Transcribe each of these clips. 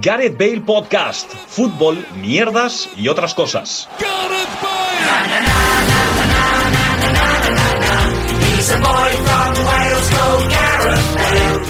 Gareth Bale Podcast, fútbol, mierdas y otras cosas.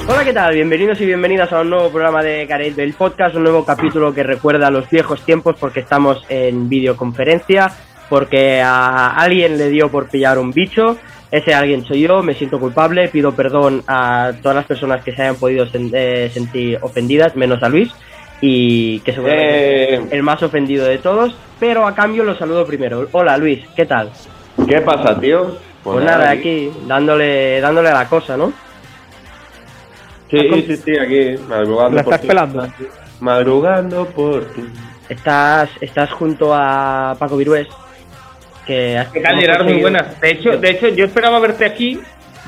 Hola, ¿qué tal? Bienvenidos y bienvenidas a un nuevo programa de Gareth Bale Podcast, un nuevo capítulo que recuerda a los viejos tiempos porque estamos en videoconferencia, porque a alguien le dio por pillar un bicho ese alguien soy yo, me siento culpable, pido perdón a todas las personas que se hayan podido sen- eh, sentir ofendidas, menos a Luis, y que seguramente Eh. es el más ofendido de todos, pero a cambio lo saludo primero. Hola Luis, ¿qué tal? ¿Qué pasa, tío? Pues, nada, aquí dándole, dándole a la cosa, ¿no? Sí, sí, sí, aquí, madrugando ¿La por estás ti. pelando? Madrugando por ti. Estás, estás junto a Paco Virués, que has- ¿Qué tal, Gerard? Muy buenas. De hecho, de hecho, yo esperaba verte aquí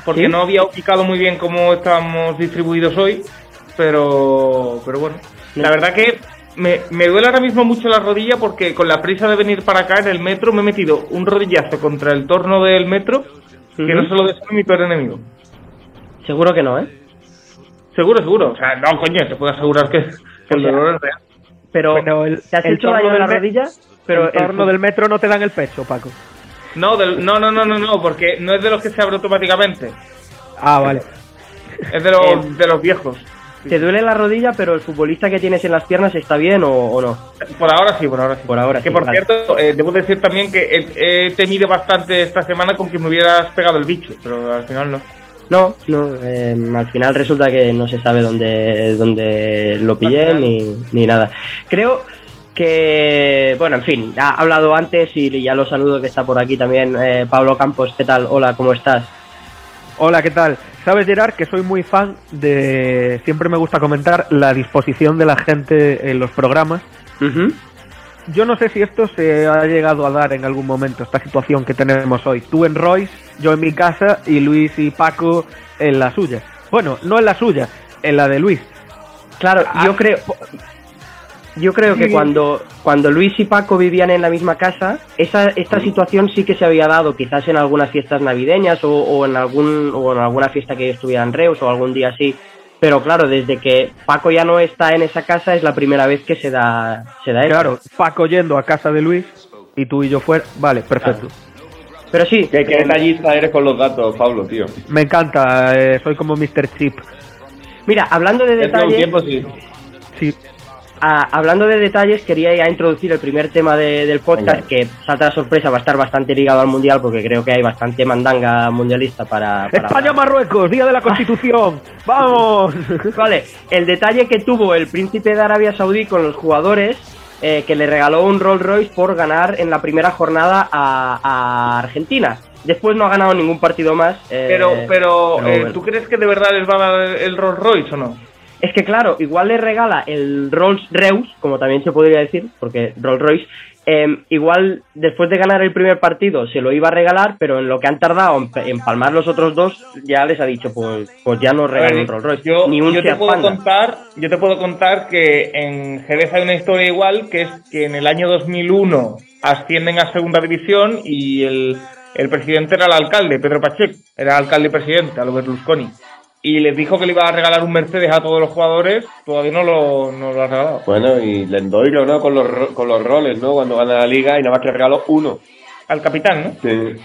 porque ¿Sí? no había ubicado muy bien cómo estábamos distribuidos hoy, pero, pero bueno. La verdad que me, me duele ahora mismo mucho la rodilla porque con la prisa de venir para acá en el metro me he metido un rodillazo contra el torno del metro que no se lo deseo a mi peor enemigo. Seguro que no, ¿eh? Seguro, seguro. O sea, no, coño, te puedo asegurar que, que el dolor es real. Pero, el- ¿te has el hecho daño del la rodilla? Pero el el torno del metro no te dan el pecho, Paco. No, del- no, no, no, no, no, porque no es de los que se abre automáticamente. Ah, vale. Es de los, Eh, de los viejos. ¿Te duele la rodilla, pero el futbolista que tienes en las piernas está bien o, o no? Por ahora sí, por ahora sí. Por ahora Que sí, por vale. cierto, eh, debo decir también que he, he temido bastante esta semana con que me hubieras pegado el bicho, pero al final no. No, no, eh, al final resulta que no se sabe dónde, dónde lo pillé ni, ni nada. Creo que, bueno, en fin, ha hablado antes y ya lo saludo que está por aquí también. eh, Pablo Campos, ¿qué tal? Hola, ¿cómo estás? Hola, ¿qué tal? Sabes, Gerard, que soy muy fan de... Siempre me gusta comentar la disposición de la gente en los programas. Yo no sé si esto se ha llegado a dar en algún momento, esta situación que tenemos hoy. Tú en Royce, yo en mi casa y Luis y Paco en la suya. Bueno, no en la suya, en la de Luis. Claro, Ah, yo creo, yo creo que cuando, cuando Luis y Paco vivían en la misma casa, esa, esta situación sí que se había dado, quizás en algunas fiestas navideñas o, o en algún o en alguna fiesta que yo estuviera en Reus o algún día así. Pero claro, desde que Paco ya no está en esa casa es la primera vez que se da, se da eso. Claro, Paco yendo a casa de Luis y tú y yo fuera. Vale, perfecto. Pero sí, ¿Qué, qué detallista eres con los datos, Pablo, tío? Me encanta, eh, soy como Mr. Chip. mira, hablando de detalles, tiempo sí. Sí, Ah, hablando de detalles, quería ya introducir el primer tema de- del podcast, Venga. que salta la sorpresa, va a estar bastante ligado al mundial, porque creo que hay bastante mandanga mundialista para. para España-Marruecos, Día de la Constitución. ¡Vamos! Vale, el detalle que tuvo el príncipe de Arabia Saudí con los jugadores, eh, que le regaló un Rolls Royce por ganar en la primera jornada a, a Argentina. Después no ha ganado ningún partido más. eh, Pero, pero, pero eh, bueno. ¿tú crees que de verdad les va a dar el Rolls Royce o no? Es que claro, igual le regala el Rolls Reus, como también se podría decir, porque Rolls Royce, eh, igual después de ganar el primer partido se lo iba a regalar, pero en lo que han tardado en, en palmar los otros dos, ya les ha dicho, pues, pues ya no ver, un Rolls Royce, yo, ni un yo te puedo Panda. contar, yo te puedo contar que en Jerez hay una historia igual, que es que en el año 2001 ascienden a segunda división y el, el presidente era el alcalde, Pedro Pacheco, era alcalde y presidente, a lo Berlusconi. Y les dijo que le iba a regalar un Mercedes a todos los jugadores, todavía no lo, no lo ha regalado. Bueno, y Lendoiro, ¿no? Con los, ro- con los roles, ¿no? Cuando gana la liga y nada más que regaló uno. Al capitán, ¿no? Sí.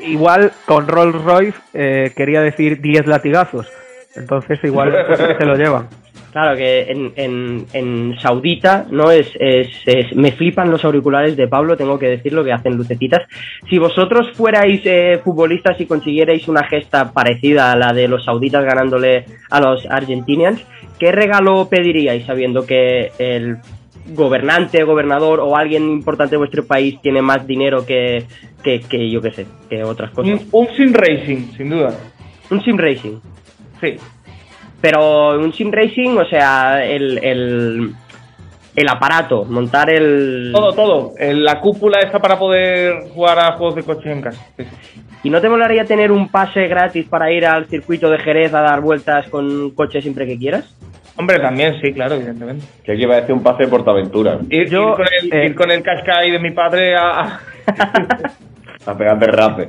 Igual con Rolls Royce eh, quería decir 10 latigazos. Entonces igual se lo llevan. Claro que en, en, en Saudita, ¿no? Es, es, es- me flipan los auriculares de Pablo, tengo que decirlo, que hacen lucecitas. Si vosotros fuerais eh, futbolistas y consiguierais una gesta parecida a la de los sauditas ganándole a los argentinians, ¿qué regalo pediríais sabiendo que el gobernante, gobernador o alguien importante de vuestro país tiene más dinero que, que, que yo qué sé, que otras cosas? Un, un sim racing, sin duda. Un sim racing. Sí. Pero un sim racing, o sea, el, el, el aparato, montar el... Todo, todo. La cúpula está para poder jugar a juegos de coche en casa. Sí. ¿Y no te molaría tener un pase gratis para ir al circuito de Jerez a dar vueltas con un coche siempre que quieras? Hombre, también, sí, claro, evidentemente. Que aquí va a decir un pase de Portaventura. Ir, Yo, ir con el, eh, ir con el Qashqai de mi padre a... A pegar de rape.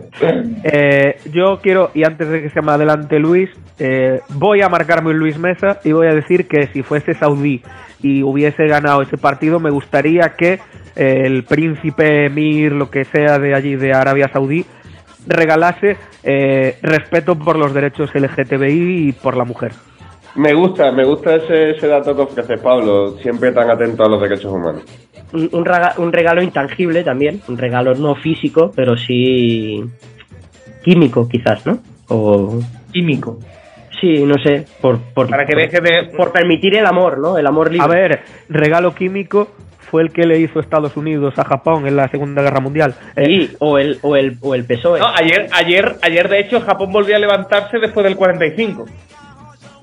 Eh, yo quiero, y antes de que se me adelante Luis, eh, voy a marcarme un Luis Mesa y voy a decir que si fuese Saudí y hubiese ganado ese partido, me gustaría que eh, el príncipe Emir, lo que sea de allí, de Arabia Saudí, regalase eh, respeto por los derechos LGTBI y por la mujer. Me gusta, me gusta ese, ese dato que ofrece Pablo, siempre tan atento a los derechos humanos. Un, un regalo intangible también, un regalo no físico, pero sí químico quizás, ¿no? O Químico. sí, no sé, por por, Para que por- deje de. por permitir el amor, ¿no? El amor libre. A ver, regalo químico fue el que le hizo Estados Unidos a Japón en la Segunda Guerra Mundial. Eh, Sí, o el o el o el PSOE. No, ayer, ayer, ayer, de hecho, Japón volvió a levantarse después del 45.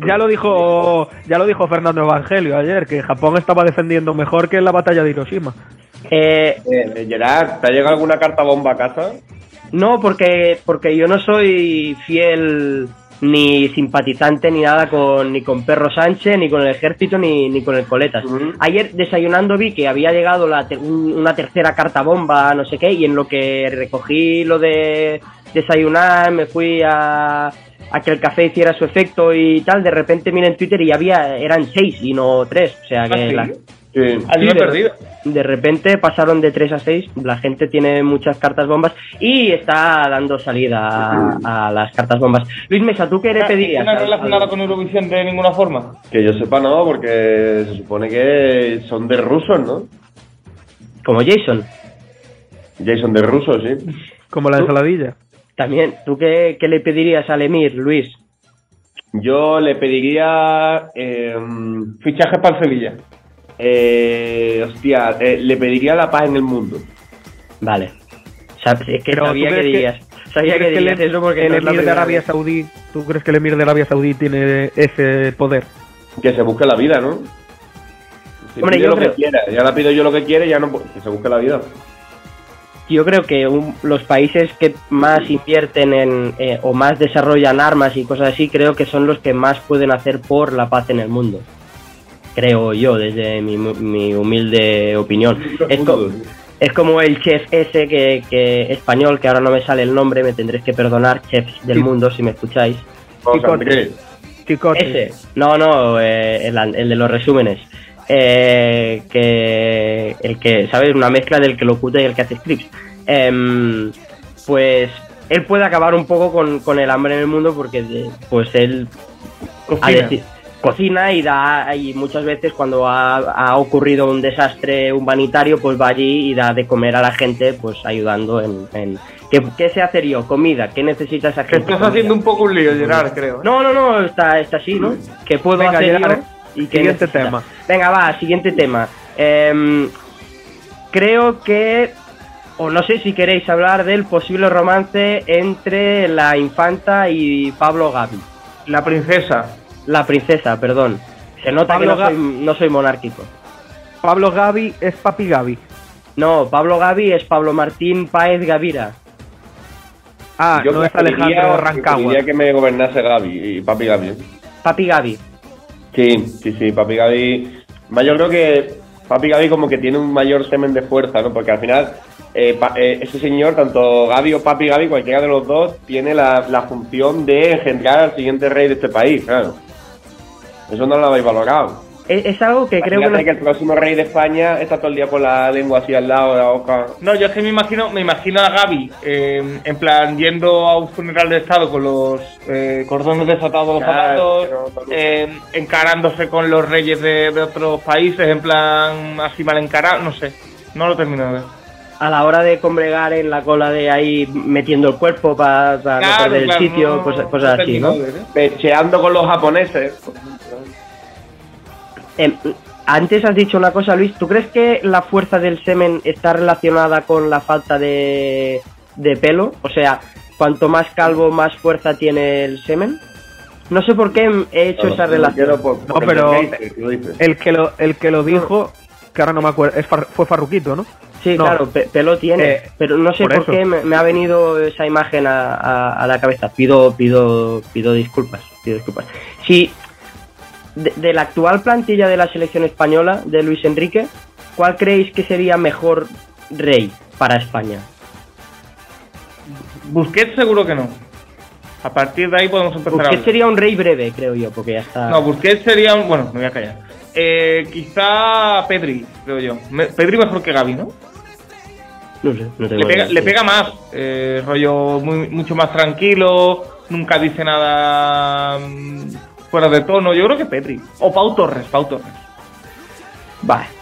Ya lo dijo, ya lo dijo Fernando Evangelio ayer, que Japón estaba defendiendo mejor que en la batalla de Hiroshima. Eh, Eh, Gerard, ¿te ha llegado alguna carta bomba a casa? no, porque porque yo no soy fiel ni simpatizante ni nada con ni con Perro Sánchez, ni con el ejército, ni, ni con el Coletas. Ayer desayunando vi que había llegado la ter- un- una tercera carta bomba, no sé qué, y en lo que recogí lo de desayunar, me fui a, a que el café hiciera su efecto y tal, de repente miré en Twitter y había, eran seis y no tres, o sea que ¿Ah, sí? la- Sí. He de- perdido. de repente pasaron de 3 a 6, la gente tiene muchas cartas bombas y está dando salida a, a las cartas bombas. Luis Mesa, ¿tú qué le pedirías? ¿No al- relacionada con Eurovisión de ninguna forma? Que yo sepa no, porque se supone que son de rusos, ¿no? Como Jason. Jason de rusos, sí. Como la ensaladilla. También, ¿tú qué, qué le pedirías al Emir, Luis? Yo le pediría... Eh, Fichaje para el Sevilla. eh, hostia, eh, le pediría la paz en el mundo. Vale. Es que Pero, sabía ¿tú que dirías. Sabía que ¿Crees que dirías el, eso porque el no la emir de Arabia. Saudí, ¿tú crees que el emir de Arabia Saudí tiene ese poder? Que se busque la vida, ¿no? Si Hombre, pide yo lo creo- que quiera. Ya la pido yo lo que quiere, ya no... Que se busque la vida. Yo creo que un- los países que más invierten en eh, o más desarrollan armas y cosas así, creo que son los que más pueden hacer por la paz en el mundo. Creo yo, desde mi, mi humilde opinión. Es, co- es como el chef ese que, que español, que ahora no me sale el nombre, me tendréis que perdonar, chefs del Sí. mundo, si me escucháis. Chicote. Chicote. Ese, no, no, eh, el, el de los resúmenes. Eh, que el que, ¿sabes? Una mezcla del que lo oculta y el que hace scripts. Em, pues él puede acabar un poco con, con el hambre en el mundo porque pues él Cocina. y da y muchas veces cuando ha, ha ocurrido un desastre humanitario pues va allí y da de comer a la gente pues ayudando en, en ¿qué, qué sé hacer yo? comida ¿qué necesita esa Te gente? estás haciendo un poco un lío, Gerard, creo. ¿eh? No, no, no, está, está así, ¿no? ¿Qué puedo Venga, hacer Gerard, yo? ¿Y qué siguiente necesita? tema. Venga, va, siguiente tema. Em, creo que, o no sé si queréis hablar del posible romance entre la infanta y Pablo Gavi. La princesa. La princesa, perdón. Se nota Pablo que no soy, no soy monárquico. Pablo Gavi es Papi Gavi. No, Pablo Gavi es Pablo Martín Páez Gavira. Ah, Yo no es Alejandro Rancagua. preferiría que me gobernase Gaby y Papi Gaby. Papi Gavi. Sí, sí, sí, Papi Gaby. Yo creo que Papi Gaby como que tiene un mayor semen de fuerza, ¿no? Porque al final eh, pa- eh, ese señor, tanto Gaby o Papi Gaby, cualquiera de los dos, tiene la, la función de engendrar al siguiente rey de este país, claro. Eso no lo habéis valorado. Es, es algo que creo que, que el próximo rey de España está todo el día con la lengua así al lado de la boca. No, yo es que me imagino, me imagino a Gaby eh, en plan yendo a un funeral de estado con los eh, cordones desatados de los Claro, zapatos, eh, encarándose con los reyes de, de otros países, en plan así mal encarado, no sé, no lo termino de ver. a la hora de combregar en la cola de ahí metiendo el cuerpo para no perder el sitio, no- cosas, cosas así, ¿no? ¿eh? Pecheando con los japoneses. Em, antes has dicho una cosa, Luis. ¿Tú crees que la fuerza del semen está relacionada con la falta de, de pelo? O sea, cuanto más calvo, más fuerza tiene el semen. No sé por qué he hecho esa relación. No, pero- El que lo, el que lo dijo, que ahora no me acuerdo, es Far- fue Farruquito, ¿no? Sí, No. claro, pe- pelo tiene, Eh, pero no sé por qué me, me ha venido esa imagen a, a- a la cabeza. Pido, pido, pido disculpas, pido disculpas. Si de, de la actual plantilla de la selección española de Luis Enrique, ¿cuál creéis que sería mejor rey para España? Busquets seguro que no. A partir de ahí podemos empezar a Busquets hablar. sería un rey breve, creo yo, porque ya está. No, Busquets sería un... Bueno, me voy a callar. Eh, quizá Pedri, creo yo. Me- Pedri mejor que Gaby, ¿no? No sé, no tengo Le pega, le pega más, eh, rollo muy, mucho más tranquilo, nunca dice nada mm, fuera de tono. Yo creo que Pedri. O Pau Torres, Pau Torres. Vale.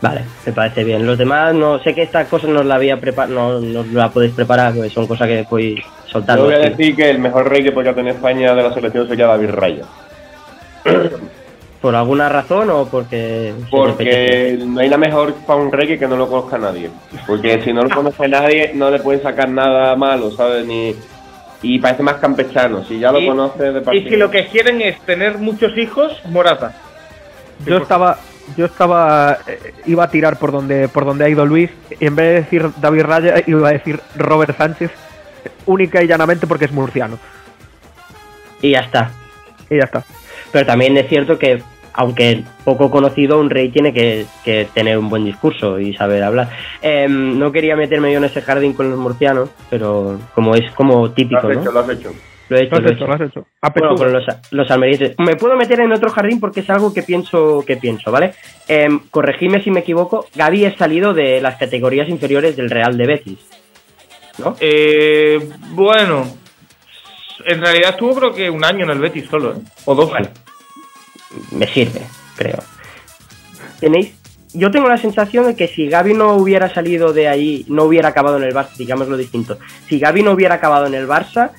Vale, me parece bien. Los demás, no sé que esta cosa no la había preparado, no, no la podéis preparar, porque son cosas que podéis soltar. Yo voy a decir que el mejor rey que podría tener España de la selección sería David Raya. ¿Por alguna razón o porque.? Porque no hay nada mejor para un rey que que no lo conozca nadie. Porque si no lo conoce nadie, no le pueden sacar nada malo, ¿sabes? Ni... Y parece más campechano. Si ya lo Y- conoce de Y partida. si lo que quieren es tener muchos hijos, Morata. Yo estaba, yo estaba, eh, iba a tirar por donde, por donde ha ido Luis, y en vez de decir David Raya, iba a decir Robert Sánchez, única y llanamente porque es murciano. Y ya está. Y ya está. Pero también es cierto que, aunque poco conocido, un rey tiene que, que tener un buen discurso y saber hablar. Em, no quería meterme yo en ese jardín con los murcianos, pero como es como Lo típico, has ¿no? hecho, lo has hecho. Lo he hecho, Lo has lo he hecho, hecho. lo has hecho. Bueno, con los, los almerienses. Me puedo meter en otro jardín porque es algo que pienso, que pienso, ¿vale? Em, corregidme si me equivoco. Gaby es salido de las categorías inferiores del Real de Betis. ¿No? Eh, bueno, en realidad estuvo creo que un año en el Betis solo, ¿eh? O dos. Bueno. Me sirve, creo. ¿Tenéis? Yo tengo la sensación de que si Gaby no hubiera salido de ahí, no hubiera acabado en el Barça, digámoslo distinto. Si Gaby no hubiera acabado en el Barça,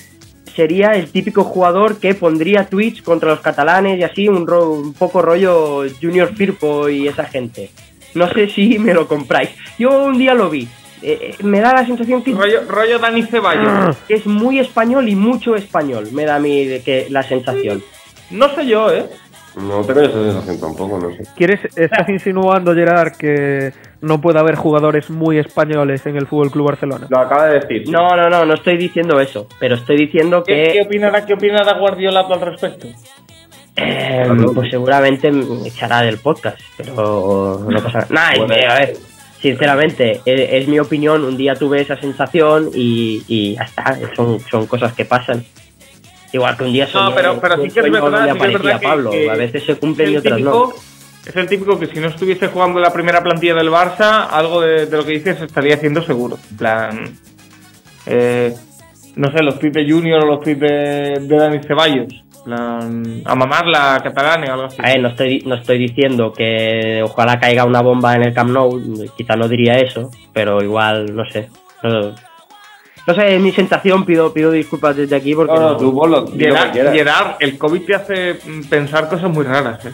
sería el típico jugador que pondría tweets contra los catalanes y así, un, ro- un poco rollo Junior Firpo y esa gente. No sé si me lo compráis. Yo un día lo vi. Eh, eh, me da la sensación que Rollo, rollo Dani Ceballos. que es muy español y mucho español. Me da a mí de que la sensación. No sé yo, ¿eh? No tengo esa sensación tampoco, no sé. ¿Quieres, estás insinuando, Gerard, que no puede haber jugadores muy españoles en el Fútbol Club Barcelona? Lo acaba de decir. No, no, no, no estoy diciendo eso, pero estoy diciendo ¿Qué, qué que opinará, ¿Qué opinará Guardiola al respecto? eh, pues seguramente me echará del podcast, pero no pasa nada. Bueno. a ver, sinceramente, es, es mi opinión, un día tuve esa sensación y, y ya está, son, son cosas que pasan. Igual que un día No, soñé- pero, pero sí que es verdad, sí que es verdad que- Pablo, que a veces se cumplen y el otras no. típico- Es el típico que si no estuviese jugando la primera plantilla del Barça, algo de, de lo que dices estaría haciendo seguro. En plan, eh, no sé, los tweets de Junior o los tweets de, Dani Ceballos. Plan, a mamar la catalana o algo así. A ver, no estoy, no estoy diciendo que ojalá caiga una bomba en el Camp Nou, quizá no diría eso, pero igual, no sé. No, no sé, es mi sensación, pido, pido disculpas desde aquí porque No, no, no- tú vos lo, di lo que Gerard, el COVID te hace pensar cosas muy raras. ¿eh?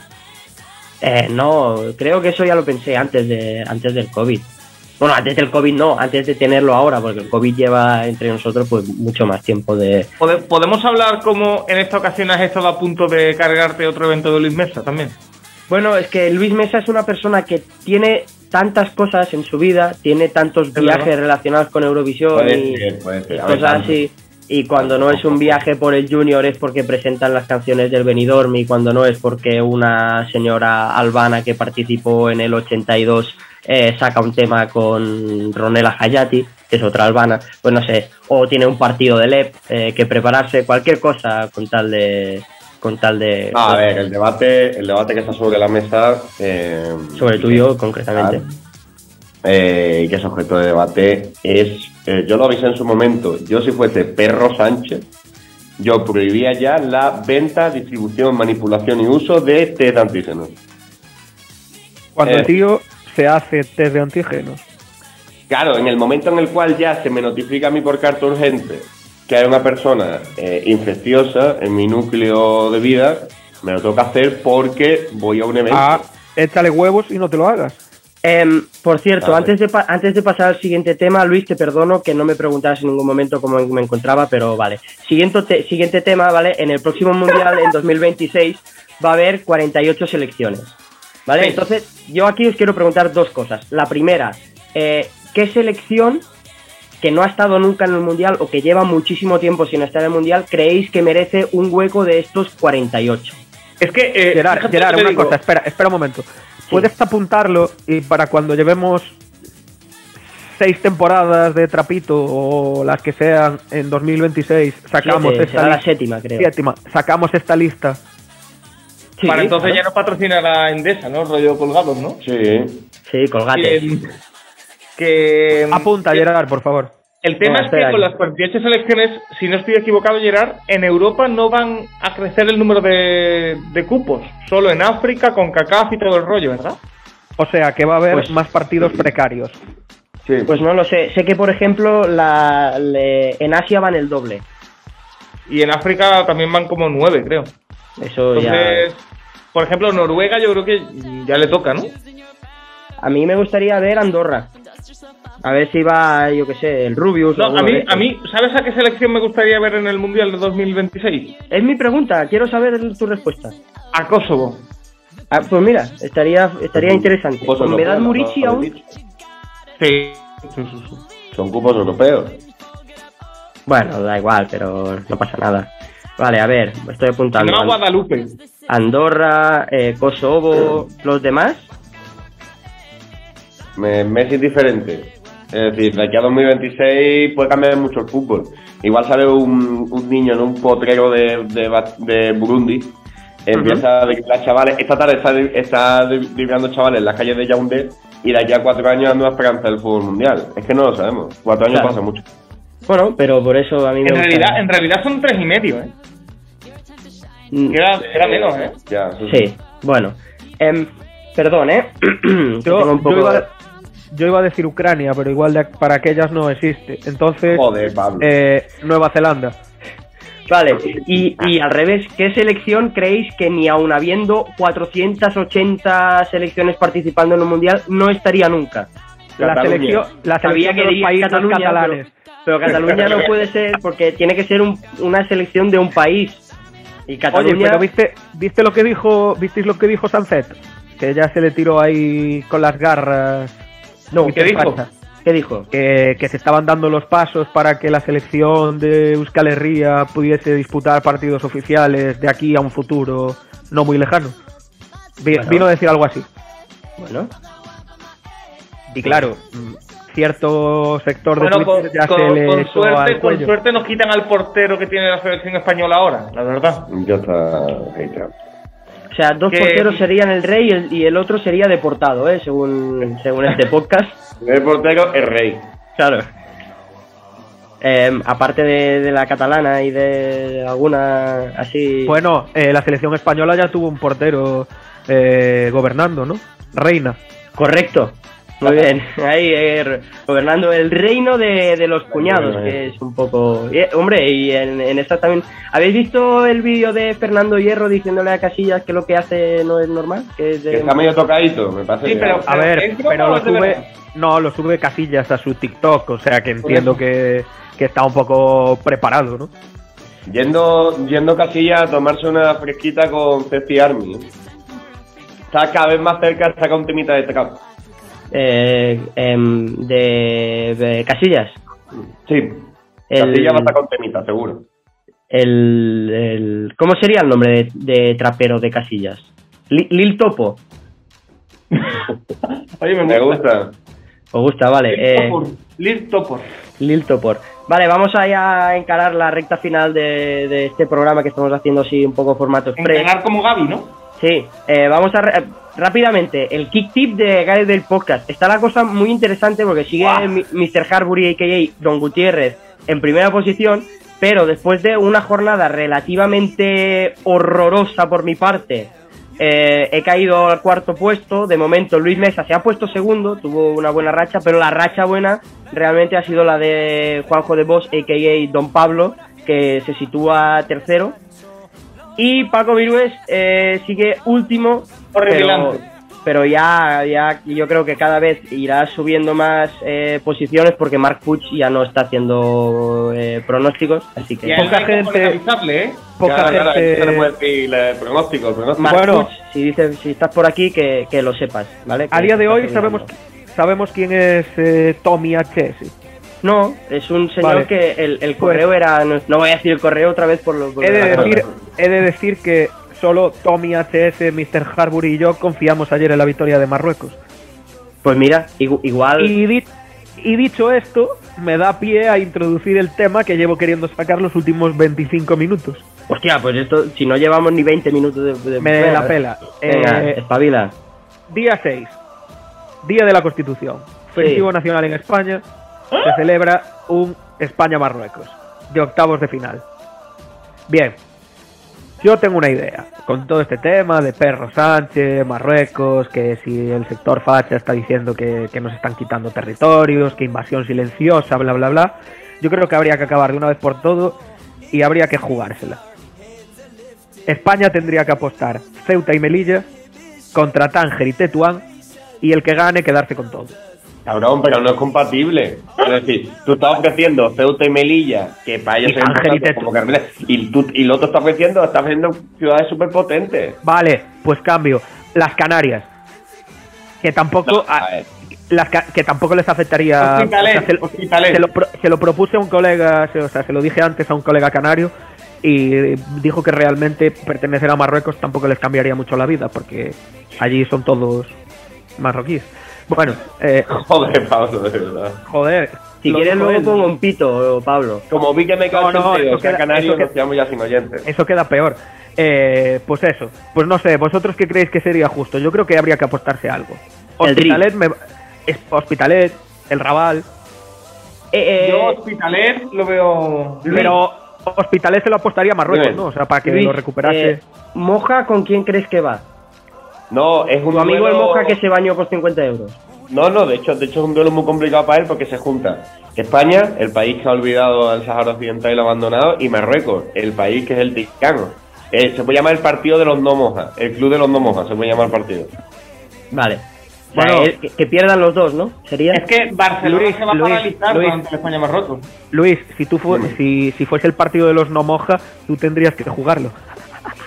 Eh, no, creo que eso ya lo pensé antes de antes del COVID. Bueno, antes del COVID no, antes de tenerlo ahora, porque el COVID lleva entre nosotros pues mucho más tiempo de... Pode- ¿Podemos hablar como en esta ocasión has estado a punto de cargarte otro evento de Luis Mesa también? Bueno, es que Luis Mesa es una persona que tiene tantas cosas en su vida, tiene tantos Es viajes verdad. relacionados con Eurovisión Puede y, ser, puede ser. y cosas tanto. así. Y cuando no es un viaje por el Junior es porque presentan las canciones del Benidorm y cuando no es porque una señora albana que participó en el 82 eh, saca un tema con Ronela Hayati, que es otra albana, pues no sé, o tiene un partido de LEP eh, que prepararse, cualquier cosa con tal de... Con tal de No, a ver, el debate, el debate que está sobre la mesa. eh, sobre el tuyo concretamente. eh, que es objeto de debate, es. eh, yo lo avisé en su momento. Yo, si fuese Perro Sánchez, yo prohibía ya la venta, distribución, manipulación y uso de test de antígenos. Cuando Eh. el tío se hace test de antígenos. Claro, en el momento en el cual ya se me notifica a mí por carta urgente que hay una persona eh, infecciosa en mi núcleo de vida, me lo tengo que hacer porque voy a un evento. Ah, échale huevos y no te lo hagas. Em, por cierto, Vale. antes, de pa- antes de pasar al siguiente tema, Luis, te perdono que no me preguntaras en ningún momento cómo me encontraba, pero vale. Siguiente, te- siguiente tema, ¿vale? En el próximo Mundial, en 2026, va a haber 48 selecciones. ¿Vale? Sí. Entonces, yo aquí os quiero preguntar dos cosas. La primera, eh, ¿qué selección que no ha estado nunca en el Mundial o que lleva muchísimo tiempo sin estar en el Mundial creéis que merece un hueco de estos 48? Es que. eh, Gerard, Gerard, una digo. cosa, espera, espera un momento. Puedes apuntarlo y para cuando llevemos seis temporadas de trapito o las que sean en 2026 sacamos Siete, esta la lista, séptima, creo. séptima, sacamos esta lista. Sí, Para entonces claro. ya no patrocina la Endesa, ¿no? Rollo colgados, ¿no? Sí. Sí, colgate. Que, que- Apunta, que- Gerard, por favor. El tema es que con las 48 selecciones, si no estoy equivocado, Gerard, en Europa no van a crecer el número de, de cupos. Solo en África, con CACAF y todo el rollo, ¿verdad? O sea, que va a haber Pues- más partidos precarios. Sí. Pues no lo sé. Sé que, por ejemplo, la, le- en Asia van el doble. Y en África también van como nueve, creo. Eso ya. Entonces, por ejemplo, Noruega yo creo que ya le toca, ¿no? A mí me gustaría ver Andorra. A ver si va, yo qué sé, el Rubius. o No, a mí, a mí, ¿sabes a qué selección me gustaría ver en el Mundial de 2026? Es mi pregunta, quiero saber tu respuesta. A Kosovo. Ah, pues mira, estaría, estaría interesante. Con Vedad europeos, Murici ¿no? aún. Sí. Son cupos europeos. Bueno, da igual, pero no pasa nada. Vale, a ver, estoy apuntando. no, a Guadalupe. Andorra, eh, Kosovo, los demás. Me, Messi es diferente. Es decir, de aquí a 2026 puede cambiar mucho el fútbol. Igual sale un, un niño en un potrero de, de, Burundi, empieza a driblar chavales. Esta tarde está, está dri- driblando chavales en las calles de Yaoundé y de aquí a cuatro años nueva esperanza del fútbol mundial. Es que no lo sabemos. Cuatro años Claro. pasa mucho. Bueno, pero por eso a mí me En gusta. realidad, en realidad son tres y medio, ¿eh? Mm, Era, era menos, ¿eh? Ya, eso Sí, bueno. Em, perdón, ¿eh? Yo, tengo un yo poco- iba, yo iba a decir Ucrania, pero igual de- para aquellas no existe. Entonces, Joder, Pablo. eh, Nueva Zelanda. Vale, y, y al revés, ¿qué selección creéis que ni aun habiendo 480 selecciones participando en un mundial no estaría nunca? La selección, la Sabía selección que de los países Cataluña, catalanes. Pero, pero Cataluña no puede ser porque tiene que ser un- una selección de un país. Y Oye, Cataluña. pero viste, viste lo que dijo, visteis lo que dijo Sancet, que ya se le tiró ahí con las garras. No, ¿qué dijo? ¿Qué dijo? Que, que se estaban dando los pasos para que la selección de Euskal Herria pudiese disputar partidos oficiales de aquí a un futuro no muy lejano. Bueno. Vino a decir algo así. Bueno, Y claro, cierto sector de con, ya con- se le con suerte, al con suerte nos quitan al portero que tiene la selección española ahora, la verdad. Ya está hateado. O sea, dos Que- porteros serían el rey y el, y el otro sería deportado, ¿eh? Según, según este podcast. El portero es rey. Claro. Em, aparte de, de la catalana y de alguna así. Bueno, eh, la selección española ya tuvo un portero eh, gobernando, ¿no? Reina. Correcto. Muy bien. Ahí, eh, gobernando el reino de, de los cuñados, Bueno, que es un poco. eh, hombre, y en, en esta también. ¿Habéis visto el vídeo de Fernando Hierro diciéndole a Casillas que lo que hace no es normal? Que es de- Que está medio tocadito, me parece. Sí, que- pero- A ver, ¿es broma pero lo sube. No, lo sube Casillas a su TikTok, o sea que entiendo que, que está un poco preparado, ¿no? Yendo, yendo Casilla a tomarse una fresquita con Ceci Army. Está cada vez más cerca de sacar un temita de trap. Eh, em, de, de Casillas. Sí. El- Casilla va a un temita, seguro. El, el- ¿Cómo sería el nombre de, de trapero de Casillas? Li- Lil Topo. Oye, me Me gusta. ¿Os gusta? Vale. Lil eh, Topor. Lil Topor. Lil Topor. Vale, vamos a ya encarar la recta final de, de este programa que estamos haciendo así un poco formato express. Entrenar como Gaby, ¿no? Sí, eh, vamos a re- rápidamente el kick tip de Gareth del podcast. Está la cosa muy interesante porque sigue mi- Mr. Harbury a.k.a. Don Gutiérrez en primera posición, pero después de una jornada relativamente horrorosa por mi parte, eh, he caído al cuarto puesto. De momento Luis Mesa se ha puesto segundo, tuvo una buena racha, pero la racha buena realmente ha sido la de Juanjo de Bosch a.k.a. Don Pablo, que se sitúa tercero. Y Paco Virués eh, sigue último, pero, pero ya, ya yo creo que cada vez irá subiendo más eh, posiciones porque Mark Puch ya no está haciendo eh, pronósticos, así que Poca no gente- ¿eh? Poca Claro, gente. eso le puede decir el pronóstico, el pronóstico. Mark Bueno. Puch, si dices, si estás por aquí que, que lo sepas, ¿vale? A día de hoy sabemos sabemos quién es eh, Tommy HS. No, es un señor Vale. que el, el correo era no, no voy a decir el correo otra vez por lo por He de decir, he de decir que solo Tommy HS, Mr. Harbury y yo confiamos ayer en la victoria de Marruecos. Pues mira, igu- igual Y, di- Y dicho esto, me da pie a introducir el tema que llevo queriendo sacar los últimos 25 minutos. Hostia, pues esto, si no llevamos ni 20 minutos de... de Me la pela. Venga, Eh, espabila. Día 6, Día de la Constitución, festivo nacional en España, se celebra un España-Marruecos, de octavos de final. Bien, yo tengo una idea, con todo este tema de Perro Sánchez, Marruecos, que si el sector facha está diciendo que, que nos están quitando territorios, que invasión silenciosa, bla, bla, bla, yo creo que habría que acabar de una vez por todo y habría que jugársela. España tendría que apostar Ceuta y Melilla contra Tánger y Tetuán y el que gane quedarse con todo. Cabrón, pero no es compatible. Es decir, tú estás ofreciendo Ceuta y Melilla, que para ellos es como Carmela, y, tú, y el otro está ofreciendo, está ofreciendo ciudades súper potentes. Vale, pues cambio. Las Canarias. Que tampoco, a ver. las que tampoco les afectaría. Hospitalet, se, lo, se lo propuse a un colega, o sea, se lo dije antes a un colega canario y dijo que realmente pertenecer a Marruecos tampoco les cambiaría mucho la vida porque allí son todos marroquíes. Bueno, eh, Joder, Pablo, de verdad. joder. Si lo quieres luego pongo un pito, Pablo. Como vi que me cago No, no, en eso o sea, queda- Canarios, eso que- nos quedamos ya sin oyentes. Eso queda peor. Eh, pues eso. Pues no sé, ¿vosotros qué creéis que sería justo? Yo creo que habría que apostarse a algo. El Hospitalet, me- es- Hospitalet, el Raval. Eh, eh, Yo Hospitalet lo veo... Pero Hospitalet se lo apostaría a Marruecos, Bien. ¿no? O sea, para que Luis, lo recuperase. eh, Moja, ¿con quién crees que va? No, es un Tu amigo el Moja que se bañó por 50 euros. No, no, de hecho, de hecho es un duelo muy complicado para él porque se junta España, el país que ha olvidado al Sahara Occidental y lo ha abandonado, y Marruecos, el país que es el ticano. Eh, se puede llamar el partido de los no mojas, el club de los no mojas, se puede llamar el partido. Vale. O sea, Bueno. eh, que, que pierdan los dos, ¿no? Sería. Es que Barcelona Luis, se va a paralizar Luis. durante el España-Marruecos. Luis, si tú fu- si, si fuese el partido de los no moja, tú tendrías que jugarlo.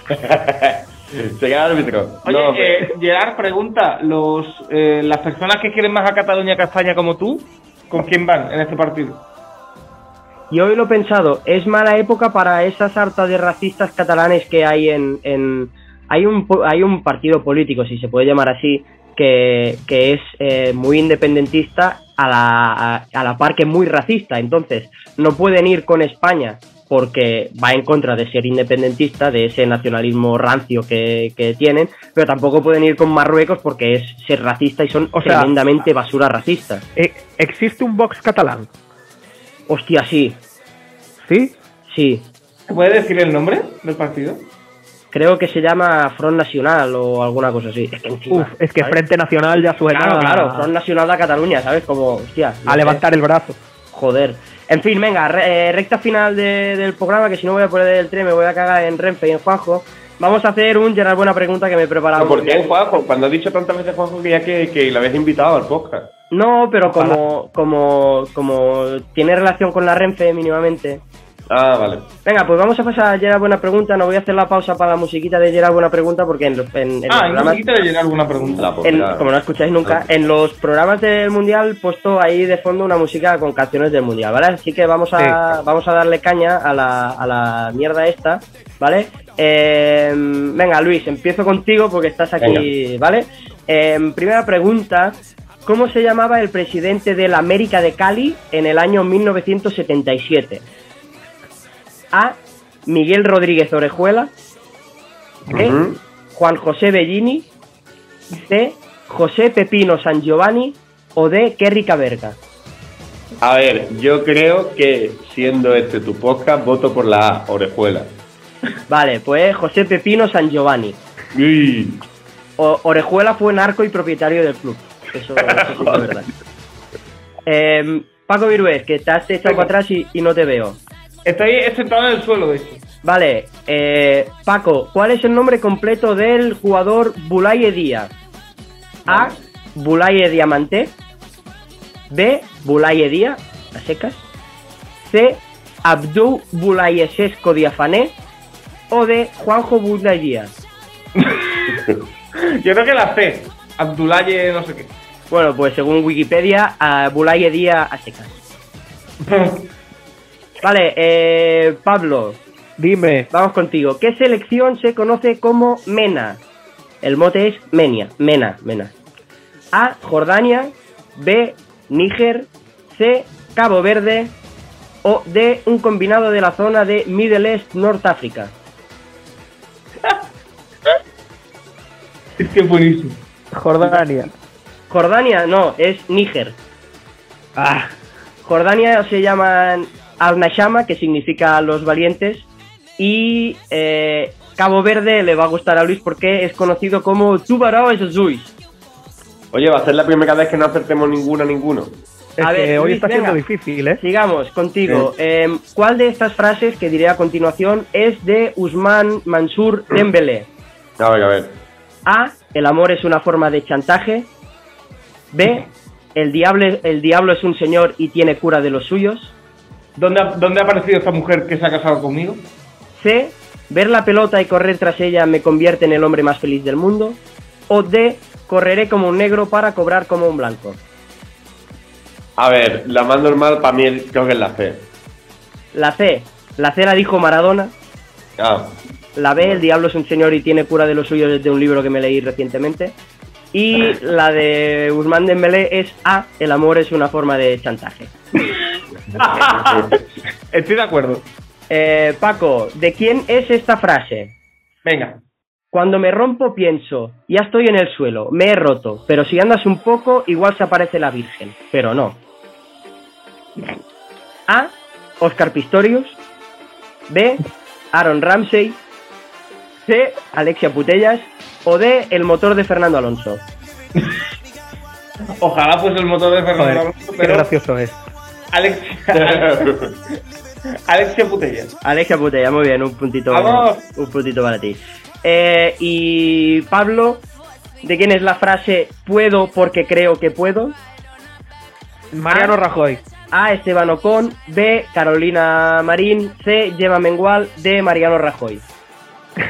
se queda árbitro. Oye, No, eh, Gerard pregunta, los eh, las personas que quieren más a Cataluña que a España como tú, ¿con quién van en este partido? Y hoy lo he pensado, es mala época para esa sarta de racistas catalanes que hay en... en- hay, un, po- hay un partido político, si se puede llamar así, que, que es eh, muy independentista a la, a, a la par que muy racista. Entonces, no pueden ir con España porque va en contra de ser independentista, de ese nacionalismo rancio que, que tienen, pero tampoco pueden ir con Marruecos porque es ser racista y son O sea, tremendamente basura racista. Eh, ¿Existe un box catalán? Hostia, sí, ¿Sí? sí. ¿Se puede decir el nombre del partido? Creo que se llama Front Nacional o alguna cosa así. Es que encima, Uf, es que ¿sabes? Frente Nacional ya suena Claro, a- claro, Front Nacional de Cataluña, ¿sabes? Como, hostia. a sé. levantar el brazo. Joder. En fin, venga, re- eh, recta final de- del programa, que si no voy a poner el tren, me voy a cagar en Renfe y en Juanjo. Vamos a hacer un Gerard Buena Pregunta que me he preparado. ¿Por qué Juanjo? Cuando has dicho tantas veces Juanjo que ya que, que le habías invitado al podcast. No, pero como, como, como tiene relación con la Renfe mínimamente. Ah, vale. Venga, pues vamos a pasar a Gerard Buena Pregunta. No voy a hacer la pausa para la musiquita de Gerard Buena Pregunta porque en los, en, Ah, y no programas... me quita de llegar alguna pregunta. La En- como no escucháis nunca, en los programas del mundial he puesto ahí de fondo una música con canciones del mundial, ¿vale? Así que vamos a, vamos a darle caña a la, a la mierda esta, ¿vale? Eh, venga, Luis, empiezo contigo porque estás aquí, ¿vale? Eh, primera pregunta. ¿Cómo se llamaba el presidente de la América de Cali en el año 1977? A. Miguel Rodríguez Orejuela. B. Juan José Bellini. C. José Pepino San Giovanni. O D. Kerry Caberga. A ver, yo creo que siendo este tu podcast, voto por la A, Orejuela. Vale, pues José Pepino San Giovanni. O- Orejuela fue narco y propietario del club. Eso, eso sí que es verdad. Em, Paco Virués, que te has echado para atrás y, y no te veo. Estoy sentado en el suelo, de hecho. Vale, eh, Paco, ¿cuál es el nombre completo del jugador Bulaye Díaz? A. Bulaye Diamante. B. Bulaye Díaz, a secas. C. Abdou Bulaye Sesco Diafané. O D. Juanjo Bulaye Díaz. Yo creo que la C. Abdulaye, no sé qué. Bueno, pues según Wikipedia, a Bulaye Díaz a secas. Vale, eh, Pablo, Dime. Vamos contigo. ¿Qué selección se conoce como MENA? El mote es Menia. MENA, MENA. A. Jordania. B. Níger. C. Cabo Verde. O D. Un combinado de la zona de Middle East North África. Es que buenísimo. Jordania. Jordania, no, es Níger. Ah, Jordania se llaman Al-Nashama, que significa los valientes. Y eh, Cabo Verde le va a gustar a Luis porque es conocido como Tubarão Azuis. Oye, va a ser la primera vez que no acertemos ninguna, ninguno. es A ver, hoy Luis, está siendo difícil, ¿eh? Sigamos contigo. Em, ¿Cuál de estas frases que diré a continuación es de Usman Mansur Dembélé? A ver, a ver. A. El amor es una forma de chantaje. B. El diablo, el diablo es un señor y tiene cura de los suyos. ¿Dónde ha, ¿Dónde ha aparecido esta mujer que se ha casado conmigo? C. Ver la pelota y correr tras ella me convierte en el hombre más feliz del mundo. O D. Correré como un negro para cobrar como un blanco. A ver, la más normal para mí creo que es la C. La C. La C la dijo Maradona. Ah, La B. El diablo es un señor y tiene cura de los suyos desde un libro que me leí recientemente. Y la de Guzmán Dembélé es A. El amor es una forma de chantaje. Estoy de acuerdo. Eh, Paco, ¿de quién es esta frase? Venga. Cuando me rompo pienso, ya estoy en el suelo, me he roto, pero si andas un poco igual se aparece la Virgen, pero no. A. Oscar Pistorius. B. Aaron Ramsey. C. Alexia Putellas. O D. El motor de Fernando Alonso. Ojalá fuese el motor de Fernando Alonso, qué pero gracioso es. Alexia, Alexia Putellas. Alexia Putellas, muy bien, un puntito, ¡Vamos! un puntito para ti. Eh, y Pablo, ¿de quién es la frase puedo porque creo que puedo? Mariano. Rajoy. A. Esteban Ocon. B. Carolina Marín. C. Gemma Mengual. D. Mariano Rajoy.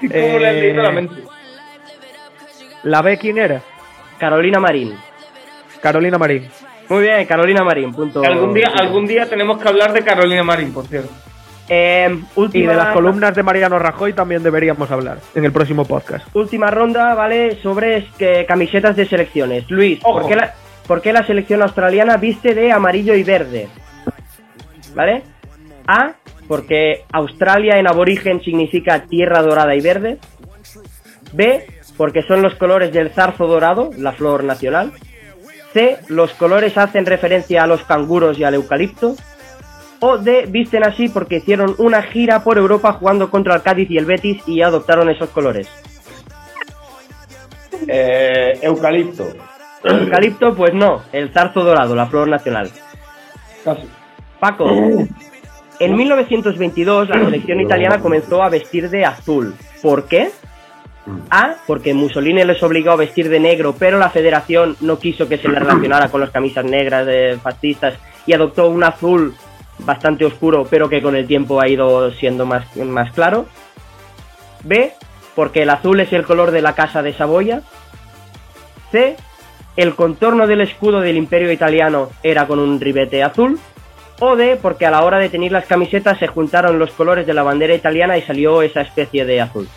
¿Cómo le has Eh, la mente? ¿La B quién era? Carolina Marín. Carolina Marín. Muy bien, Carolina Marín. Punto. Algún día, algún día tenemos que hablar de Carolina Marín, por cierto. Eh, Y última, de las columnas de Mariano Rajoy también deberíamos hablar en el próximo podcast. Última ronda, ¿vale? Sobre eh, camisetas de selecciones. Luis, Ojo. ¿por qué, la, por qué la selección australiana viste de amarillo y verde? ¿Vale? A. Porque Australia en aborigen significa tierra dorada y verde. B. Porque son los colores del zarzo dorado, la flor nacional. C. Los colores hacen referencia a los canguros y al eucalipto. O D. Visten así porque hicieron una gira por Europa jugando contra el Cádiz y el Betis y adoptaron esos colores. eh, eucalipto. Eucalipto, pues no, el zarzo dorado, la flor nacional. Casi. Paco, en 1922 la selección italiana comenzó a vestir de azul. ¿Por qué? A, porque Mussolini les obligó a vestir de negro, pero la federación no quiso que se le relacionara con las camisas negras fascistas y adoptó un azul bastante oscuro, pero que con el tiempo ha ido siendo más, más claro. B, porque el azul es el color de la Casa de Saboya. C, el contorno del escudo del Imperio Italiano era con un ribete azul. O D, porque a la hora de tener las camisetas se juntaron los colores de la bandera italiana y salió esa especie de azul.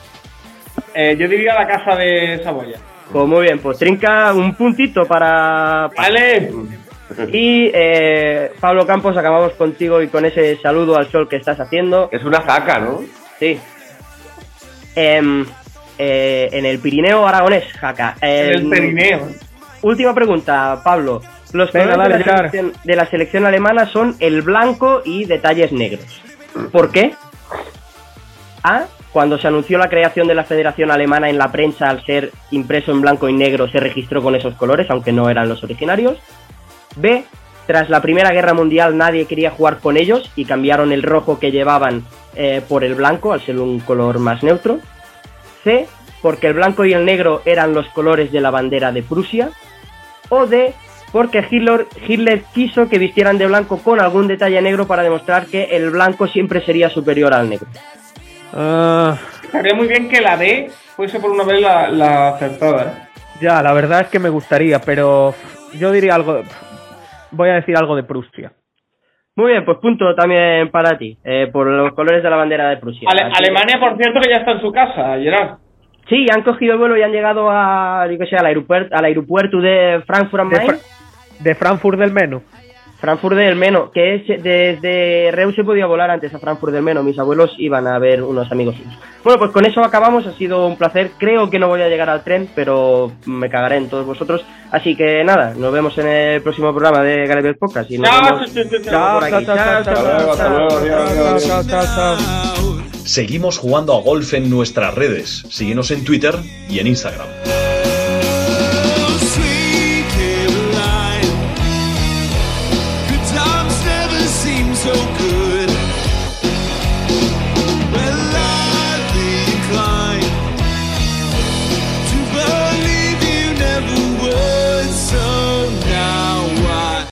Eh, yo diría la casa de Saboya. Pues muy bien, pues trinca un puntito para... ¡Vale! Y eh, Pablo Campos, acabamos contigo y con ese saludo al sol que estás haciendo. Es una jaca, ¿no? Sí. Em, eh, en el Pirineo aragonés, jaca. El Em, perineo. Última pregunta, Pablo. Los Venga, colores de, la selección, de la selección alemana son el blanco y detalles negros. ¿Por qué? A. Cuando se anunció la creación de la Federación Alemana en la prensa, al ser impreso en blanco y negro, se registró con esos colores, aunque no eran los originarios. B. Tras la Primera Guerra Mundial nadie quería jugar con ellos y cambiaron el rojo que llevaban eh, por el blanco, al ser un color más neutro. C. Porque el blanco y el negro eran los colores de la bandera de Prusia. O D. Porque Hitler, Hitler quiso que vistieran de blanco con algún detalle negro para demostrar que el blanco siempre sería superior al negro. Ah, Estaría muy bien que la D fuese por una vez la, la acertada. ¿eh? ya, la verdad es que me gustaría, pero yo diría algo. Voy a decir algo de Prusia. Muy bien, pues punto también para ti, eh, por los colores de la bandera de Prusia. Ale- Así- Alemania, por cierto, que ya está en su casa, Gerard. Sí, han cogido el vuelo y han llegado a, yo que sé, al aeropuerto, al aeropuerto de Frankfurt am De Main. Fra- De Frankfurt del Meno. Frankfurt del Meno, que es desde Reus se podía volar antes a Frankfurt del Meno. Mis abuelos iban a ver unos amigos suyos. Bueno, pues con eso acabamos. Ha sido un placer. Creo que no voy a llegar al tren, pero me cagaré en todos vosotros. Así que nada, nos vemos en el próximo programa de Garibel Podcast. Y nos Chao, vemos por aquí. chao. Seguimos jugando a golf en nuestras redes. Síguenos en Twitter y en Instagram.